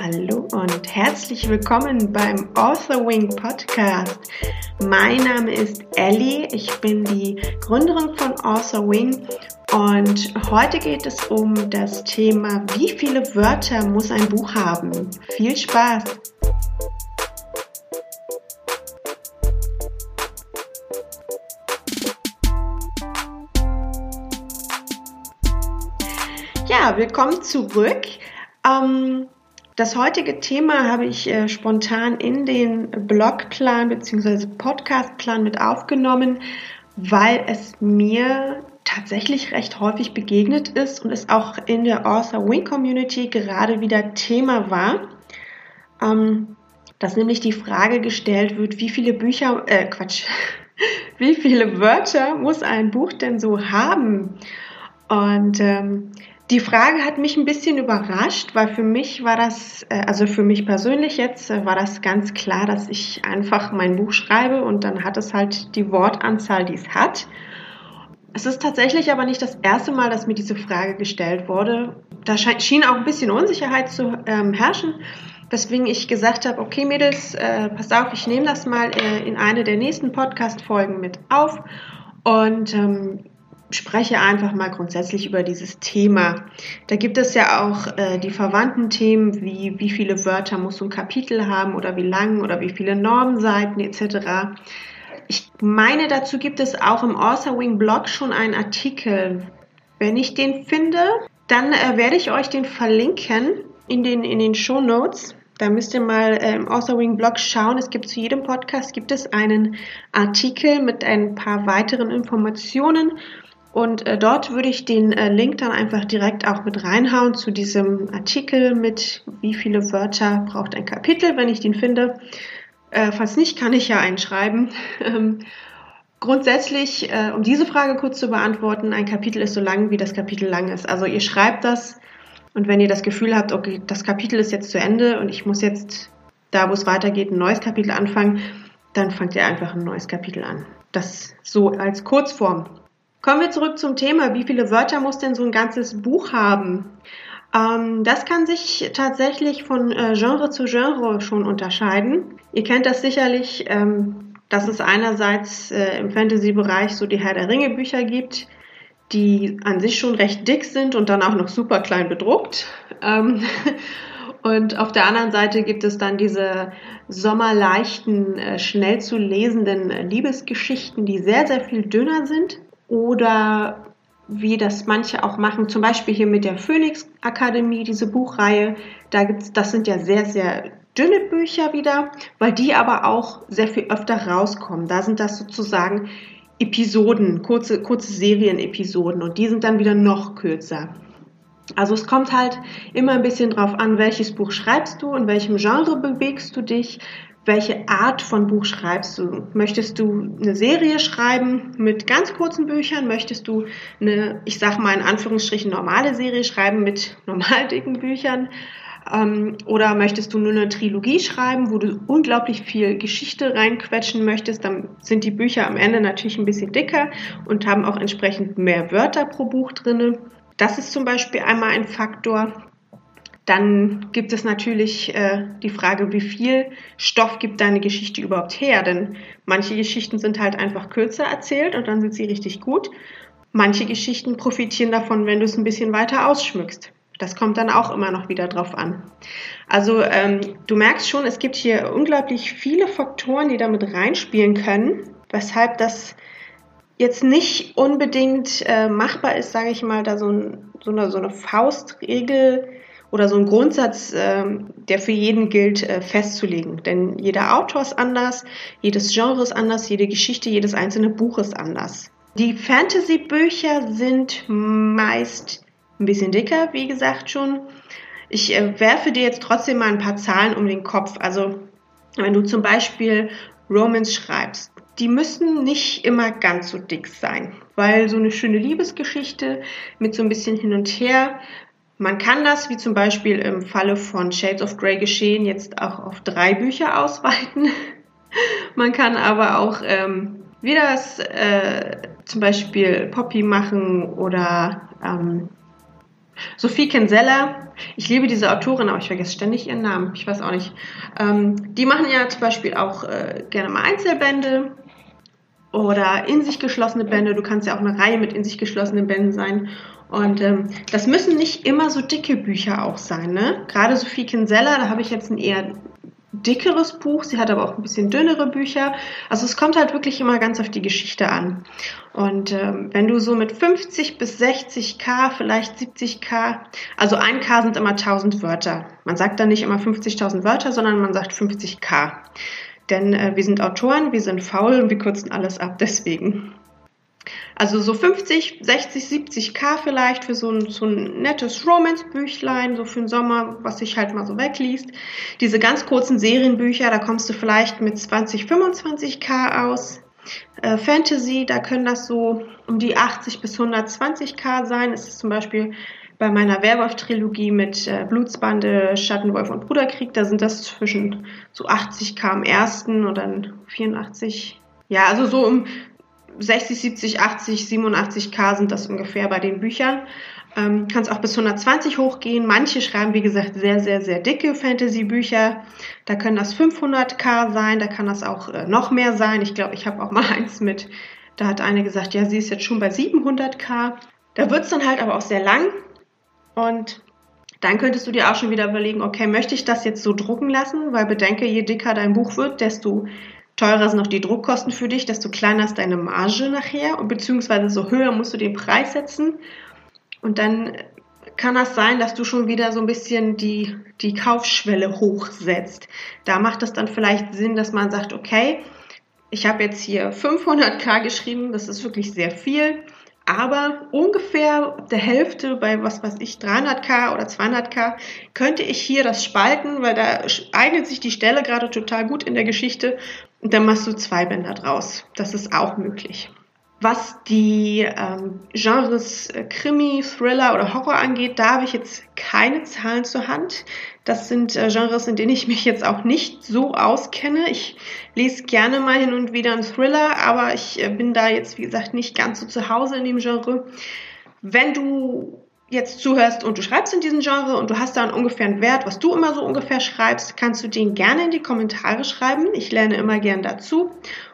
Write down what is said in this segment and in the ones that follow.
Hallo und herzlich willkommen beim Author Wing Podcast. Mein Name ist Ellie, ich bin die Gründerin von Author Wing und heute geht es um das Thema, wie viele Wörter muss ein Buch haben? Viel Spaß! Ja, willkommen zurück. Ähm, das heutige Thema habe ich äh, spontan in den Blogplan bzw. Podcastplan mit aufgenommen, weil es mir tatsächlich recht häufig begegnet ist und es auch in der Author Wing Community gerade wieder Thema war, ähm, dass nämlich die Frage gestellt wird, wie viele Bücher, äh, Quatsch, wie viele Wörter muss ein Buch denn so haben? Und ähm, die Frage hat mich ein bisschen überrascht, weil für mich war das, äh, also für mich persönlich jetzt, äh, war das ganz klar, dass ich einfach mein Buch schreibe und dann hat es halt die Wortanzahl, die es hat. Es ist tatsächlich aber nicht das erste Mal, dass mir diese Frage gestellt wurde. Da schien auch ein bisschen Unsicherheit zu ähm, herrschen, weswegen ich gesagt habe, okay Mädels, äh, passt auf, ich nehme das mal äh, in eine der nächsten Podcast-Folgen mit auf und ähm, spreche einfach mal grundsätzlich über dieses Thema. Da gibt es ja auch äh, die verwandten Themen wie wie viele Wörter muss ein Kapitel haben oder wie lang oder wie viele Normenseiten etc. Ich meine, dazu gibt es auch im Author Wing Blog schon einen Artikel. Wenn ich den finde, dann äh, werde ich euch den verlinken in den, in den Show Notes. Da müsst ihr mal äh, im Author Wing Blog schauen. Es gibt zu jedem Podcast gibt es einen Artikel mit ein paar weiteren Informationen und äh, dort würde ich den äh, Link dann einfach direkt auch mit reinhauen zu diesem Artikel mit wie viele Wörter braucht ein Kapitel, wenn ich den finde. Äh, falls nicht, kann ich ja einschreiben. Ähm, grundsätzlich, äh, um diese Frage kurz zu beantworten, ein Kapitel ist so lang, wie das Kapitel lang ist. Also ihr schreibt das und wenn ihr das Gefühl habt, okay, das Kapitel ist jetzt zu Ende und ich muss jetzt da, wo es weitergeht, ein neues Kapitel anfangen, dann fangt ihr einfach ein neues Kapitel an. Das so als Kurzform. Kommen wir zurück zum Thema. Wie viele Wörter muss denn so ein ganzes Buch haben? Ähm, das kann sich tatsächlich von äh, Genre zu Genre schon unterscheiden. Ihr kennt das sicherlich, ähm, dass es einerseits äh, im Fantasy-Bereich so die Herr der Ringe-Bücher gibt, die an sich schon recht dick sind und dann auch noch super klein bedruckt. Ähm, und auf der anderen Seite gibt es dann diese sommerleichten, äh, schnell zu lesenden äh, Liebesgeschichten, die sehr, sehr viel dünner sind oder wie das manche auch machen, zum Beispiel hier mit der Phoenix Akademie, diese Buchreihe, da gibt's, das sind ja sehr, sehr dünne Bücher wieder, weil die aber auch sehr viel öfter rauskommen. Da sind das sozusagen Episoden, kurze, kurze Serienepisoden und die sind dann wieder noch kürzer. Also es kommt halt immer ein bisschen drauf an, welches Buch schreibst du, in welchem Genre bewegst du dich, welche Art von Buch schreibst du? Möchtest du eine Serie schreiben mit ganz kurzen Büchern? Möchtest du eine, ich sag mal in Anführungsstrichen, normale Serie schreiben mit normal dicken Büchern? Ähm, oder möchtest du nur eine Trilogie schreiben, wo du unglaublich viel Geschichte reinquetschen möchtest? Dann sind die Bücher am Ende natürlich ein bisschen dicker und haben auch entsprechend mehr Wörter pro Buch drinne. Das ist zum Beispiel einmal ein Faktor. Dann gibt es natürlich äh, die Frage, wie viel Stoff gibt deine Geschichte überhaupt her? Denn manche Geschichten sind halt einfach kürzer erzählt und dann sind sie richtig gut. Manche Geschichten profitieren davon, wenn du es ein bisschen weiter ausschmückst. Das kommt dann auch immer noch wieder drauf an. Also ähm, du merkst schon, es gibt hier unglaublich viele Faktoren, die damit reinspielen können, weshalb das jetzt nicht unbedingt äh, machbar ist, sage ich mal, da so, ein, so, eine, so eine Faustregel oder so ein Grundsatz, ähm, der für jeden gilt, äh, festzulegen. Denn jeder Autor ist anders, jedes Genre ist anders, jede Geschichte, jedes einzelne Buch ist anders. Die Fantasy-Bücher sind meist ein bisschen dicker, wie gesagt schon. Ich äh, werfe dir jetzt trotzdem mal ein paar Zahlen um den Kopf. Also wenn du zum Beispiel Romans schreibst, die müssen nicht immer ganz so dick sein, weil so eine schöne Liebesgeschichte mit so ein bisschen hin und her man kann das, wie zum Beispiel im Falle von Shades of Grey geschehen, jetzt auch auf drei Bücher ausweiten. Man kann aber auch ähm, wie das äh, zum Beispiel Poppy machen oder ähm, Sophie Kinsella, ich liebe diese Autorin, aber ich vergesse ständig ihren Namen. Ich weiß auch nicht. Ähm, die machen ja zum Beispiel auch äh, gerne mal Einzelbände oder in sich geschlossene Bände. Du kannst ja auch eine Reihe mit in sich geschlossenen Bänden sein. Und ähm, das müssen nicht immer so dicke Bücher auch sein. Ne? Gerade Sophie Kinsella, da habe ich jetzt ein eher dickeres Buch, sie hat aber auch ein bisschen dünnere Bücher. Also es kommt halt wirklich immer ganz auf die Geschichte an. Und ähm, wenn du so mit 50 bis 60k, vielleicht 70k, also 1k sind immer 1000 Wörter. Man sagt dann nicht immer 50.000 Wörter, sondern man sagt 50k. Denn äh, wir sind Autoren, wir sind faul und wir kürzen alles ab deswegen. Also so 50, 60, 70k vielleicht für so ein, so ein nettes Romance-Büchlein, so für den Sommer, was sich halt mal so wegliest. Diese ganz kurzen Serienbücher, da kommst du vielleicht mit 20, 25k aus. Äh, Fantasy, da können das so um die 80 bis 120k sein. Es ist zum Beispiel bei meiner Werwolf-Trilogie mit äh, Blutsbande, Schattenwolf und Bruderkrieg, da sind das zwischen so 80k am ersten und dann 84. Ja, also so um 60, 70, 80, 87k sind das ungefähr bei den Büchern. Ähm, kannst auch bis 120 hochgehen. Manche schreiben, wie gesagt, sehr, sehr, sehr dicke Fantasy-Bücher. Da können das 500k sein, da kann das auch äh, noch mehr sein. Ich glaube, ich habe auch mal eins mit, da hat eine gesagt, ja, sie ist jetzt schon bei 700k. Da wird es dann halt aber auch sehr lang. Und dann könntest du dir auch schon wieder überlegen, okay, möchte ich das jetzt so drucken lassen? Weil bedenke, je dicker dein Buch wird, desto teurer sind noch die Druckkosten für dich, desto kleiner ist deine Marge nachher und beziehungsweise so höher musst du den Preis setzen. Und dann kann das sein, dass du schon wieder so ein bisschen die, die Kaufschwelle hochsetzt. Da macht es dann vielleicht Sinn, dass man sagt, okay, ich habe jetzt hier 500k geschrieben, das ist wirklich sehr viel, aber ungefähr der Hälfte bei was weiß ich 300k oder 200k könnte ich hier das spalten, weil da eignet sich die Stelle gerade total gut in der Geschichte und dann machst du zwei Bänder draus. Das ist auch möglich. Was die ähm, Genres äh, Krimi, Thriller oder Horror angeht, da habe ich jetzt keine Zahlen zur Hand. Das sind äh, Genres, in denen ich mich jetzt auch nicht so auskenne. Ich lese gerne mal hin und wieder einen Thriller, aber ich äh, bin da jetzt, wie gesagt, nicht ganz so zu Hause in dem Genre. Wenn du jetzt zuhörst und du schreibst in diesem Genre und du hast da einen ungefähren Wert, was du immer so ungefähr schreibst, kannst du den gerne in die Kommentare schreiben. Ich lerne immer gern dazu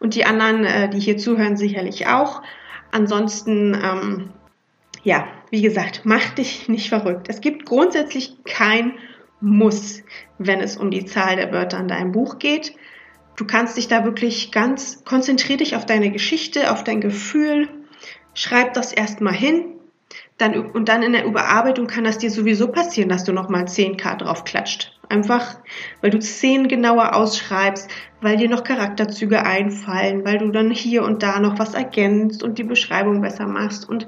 und die anderen, äh, die hier zuhören, sicherlich auch. Ansonsten, ähm, ja, wie gesagt, mach dich nicht verrückt. Es gibt grundsätzlich kein Muss, wenn es um die Zahl der Wörter in deinem Buch geht. Du kannst dich da wirklich ganz konzentrier dich auf deine Geschichte, auf dein Gefühl. Schreib das erstmal hin, dann, und dann in der Überarbeitung kann das dir sowieso passieren, dass du nochmal 10k drauf klatscht. Einfach, weil du Szenen genauer ausschreibst, weil dir noch Charakterzüge einfallen, weil du dann hier und da noch was ergänzt und die Beschreibung besser machst und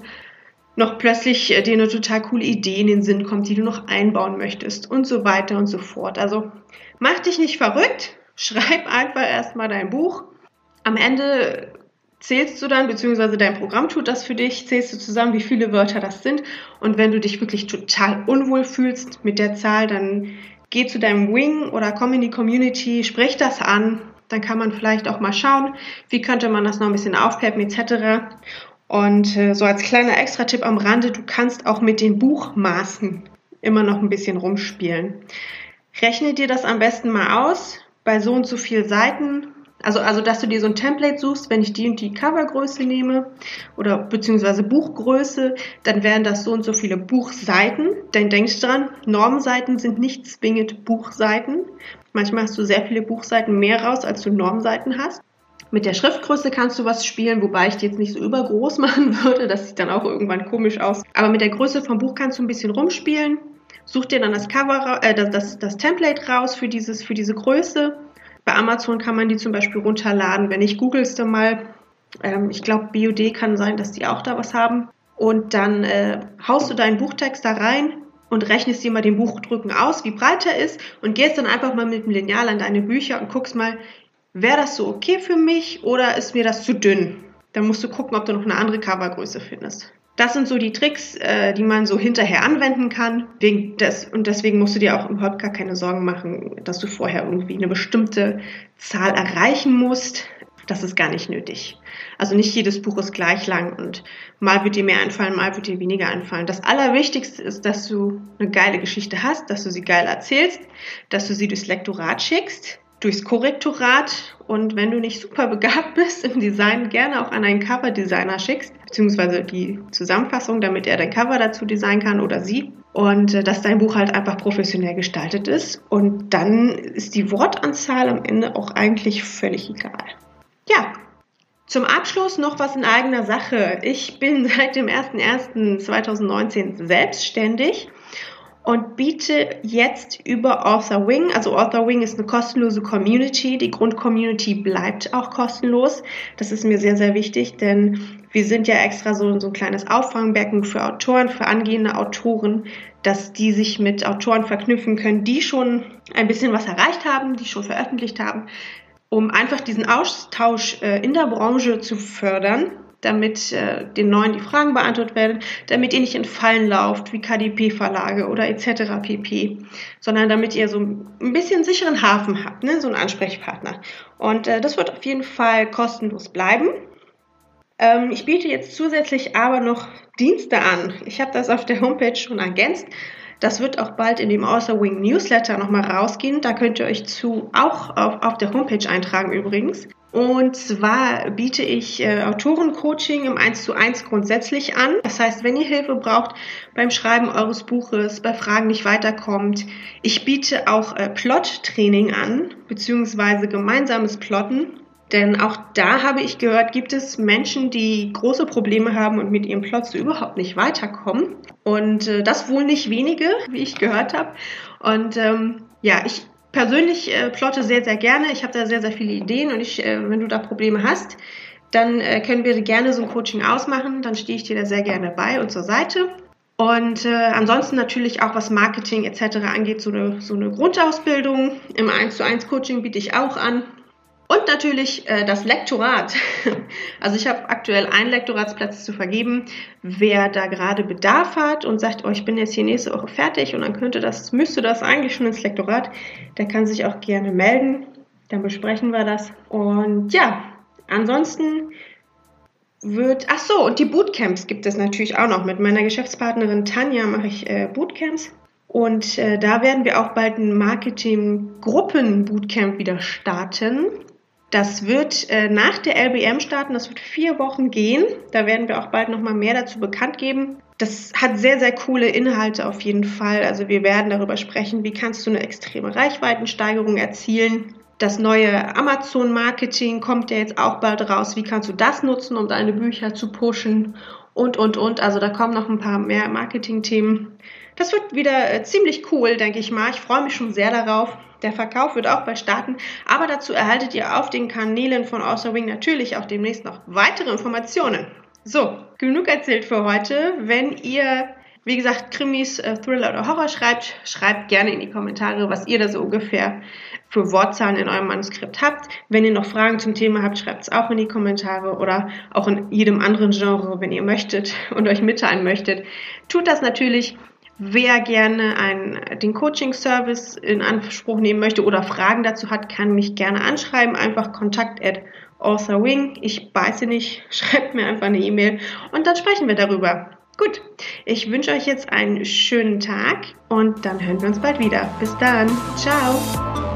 noch plötzlich äh, dir eine total coole Idee in den Sinn kommt, die du noch einbauen möchtest und so weiter und so fort. Also mach dich nicht verrückt, schreib einfach erstmal dein Buch. Am Ende zählst du dann, beziehungsweise dein Programm tut das für dich, zählst du zusammen, wie viele Wörter das sind. Und wenn du dich wirklich total unwohl fühlst mit der Zahl, dann geh zu deinem Wing oder komm in die Community, sprich das an. Dann kann man vielleicht auch mal schauen, wie könnte man das noch ein bisschen aufpeppen etc. Und äh, so als kleiner Extra-Tipp am Rande, du kannst auch mit den Buchmaßen immer noch ein bisschen rumspielen. Rechne dir das am besten mal aus. Bei so und so viel Seiten also, also, dass du dir so ein Template suchst, wenn ich die und die Covergröße nehme oder beziehungsweise Buchgröße, dann wären das so und so viele Buchseiten. Denn denkst dran, Normseiten sind nicht zwingend Buchseiten. Manchmal hast du sehr viele Buchseiten mehr raus, als du Normseiten hast. Mit der Schriftgröße kannst du was spielen, wobei ich die jetzt nicht so übergroß machen würde. Das sieht dann auch irgendwann komisch aus. Aber mit der Größe vom Buch kannst du ein bisschen rumspielen. Such dir dann das Cover, äh, das, das, das Template raus für dieses, für diese Größe bei Amazon kann man die zum Beispiel runterladen. Wenn ich googelst du mal, ähm, ich glaube, BOD kann sein, dass die auch da was haben. Und dann äh, haust du deinen Buchtext da rein und rechnest dir mal den Buchdrücken aus, wie breit er ist und gehst dann einfach mal mit dem Lineal an deine Bücher und guckst mal, wäre das so okay für mich oder ist mir das zu dünn? Dann musst du gucken, ob du noch eine andere Covergröße findest. Das sind so die Tricks, äh, die man so hinterher anwenden kann. Wegen des, und deswegen musst du dir auch überhaupt gar keine Sorgen machen, dass du vorher irgendwie eine bestimmte Zahl erreichen musst. Das ist gar nicht nötig. Also nicht jedes Buch ist gleich lang und mal wird dir mehr einfallen, mal wird dir weniger einfallen. Das Allerwichtigste ist, dass du eine geile Geschichte hast, dass du sie geil erzählst, dass du sie durchs Lektorat schickst, durchs Korrektorat und wenn du nicht super begabt bist im Design, gerne auch an einen Coverdesigner schickst, beziehungsweise die Zusammenfassung, damit er dein Cover dazu designen kann oder sie. Und äh, dass dein Buch halt einfach professionell gestaltet ist. Und dann ist die Wortanzahl am Ende auch eigentlich völlig egal. Ja, zum Abschluss noch was in eigener Sache. Ich bin seit dem 01.01.2019 selbstständig und biete jetzt über Author Wing, also Author Wing ist eine kostenlose Community, die Grundcommunity bleibt auch kostenlos. Das ist mir sehr, sehr wichtig, denn wir sind ja extra so, so ein kleines Auffangbecken für Autoren, für angehende Autoren, dass die sich mit Autoren verknüpfen können, die schon ein bisschen was erreicht haben, die schon veröffentlicht haben, um einfach diesen Austausch äh, in der Branche zu fördern, damit äh, den Neuen die Fragen beantwortet werden, damit ihr nicht in Fallen lauft wie KDP-Verlage oder etc. pp, sondern damit ihr so ein bisschen sicheren Hafen habt, ne? so einen Ansprechpartner. Und äh, das wird auf jeden Fall kostenlos bleiben. Ähm, ich biete jetzt zusätzlich aber noch Dienste an. Ich habe das auf der Homepage schon ergänzt. Das wird auch bald in dem Author Wing Newsletter nochmal rausgehen. Da könnt ihr euch zu auch auf, auf der Homepage eintragen übrigens. Und zwar biete ich äh, Autorencoaching im 1 zu 1 grundsätzlich an. Das heißt, wenn ihr Hilfe braucht beim Schreiben eures Buches, bei Fragen nicht weiterkommt, ich biete auch äh, Plot-Training an, beziehungsweise gemeinsames Plotten. Denn auch da habe ich gehört, gibt es Menschen, die große Probleme haben und mit ihrem Plot so überhaupt nicht weiterkommen. Und äh, das wohl nicht wenige, wie ich gehört habe. Und ähm, ja, ich persönlich äh, plotte sehr, sehr gerne. Ich habe da sehr, sehr viele Ideen und ich, äh, wenn du da Probleme hast, dann äh, können wir gerne so ein Coaching ausmachen. Dann stehe ich dir da sehr gerne bei und zur Seite. Und äh, ansonsten natürlich auch was Marketing etc. angeht, so eine, so eine Grundausbildung im 1 zu 1 Coaching biete ich auch an. Und natürlich äh, das Lektorat. Also ich habe aktuell einen Lektoratsplatz zu vergeben. Wer da gerade Bedarf hat und sagt, oh, ich bin jetzt hier nächste Woche fertig und dann könnte das, müsste das eigentlich schon ins Lektorat, der kann sich auch gerne melden. Dann besprechen wir das. Und ja, ansonsten wird, ach so, und die Bootcamps gibt es natürlich auch noch. Mit meiner Geschäftspartnerin Tanja mache ich äh, Bootcamps. Und äh, da werden wir auch bald ein Marketing-Gruppen-Bootcamp wieder starten. Das wird äh, nach der LBM starten, das wird vier Wochen gehen. Da werden wir auch bald nochmal mehr dazu bekannt geben. Das hat sehr, sehr coole Inhalte auf jeden Fall. Also wir werden darüber sprechen, wie kannst du eine extreme Reichweitensteigerung erzielen. Das neue Amazon-Marketing kommt ja jetzt auch bald raus. Wie kannst du das nutzen, um deine Bücher zu pushen? Und, und, und. Also da kommen noch ein paar mehr Marketing-Themen. Das wird wieder äh, ziemlich cool, denke ich mal. Ich freue mich schon sehr darauf. Der Verkauf wird auch bald starten, aber dazu erhaltet ihr auf den Kanälen von Author Wing natürlich auch demnächst noch weitere Informationen. So, genug erzählt für heute. Wenn ihr, wie gesagt, Krimis, äh, Thriller oder Horror schreibt, schreibt gerne in die Kommentare, was ihr da so ungefähr für Wortzahlen in eurem Manuskript habt. Wenn ihr noch Fragen zum Thema habt, schreibt es auch in die Kommentare oder auch in jedem anderen Genre, wenn ihr möchtet und euch mitteilen möchtet. Tut das natürlich. Wer gerne einen, den Coaching-Service in Anspruch nehmen möchte oder Fragen dazu hat, kann mich gerne anschreiben. Einfach kontakt at authorwing. Ich beiße nicht, schreibt mir einfach eine E-Mail und dann sprechen wir darüber. Gut, ich wünsche euch jetzt einen schönen Tag und dann hören wir uns bald wieder. Bis dann. Ciao.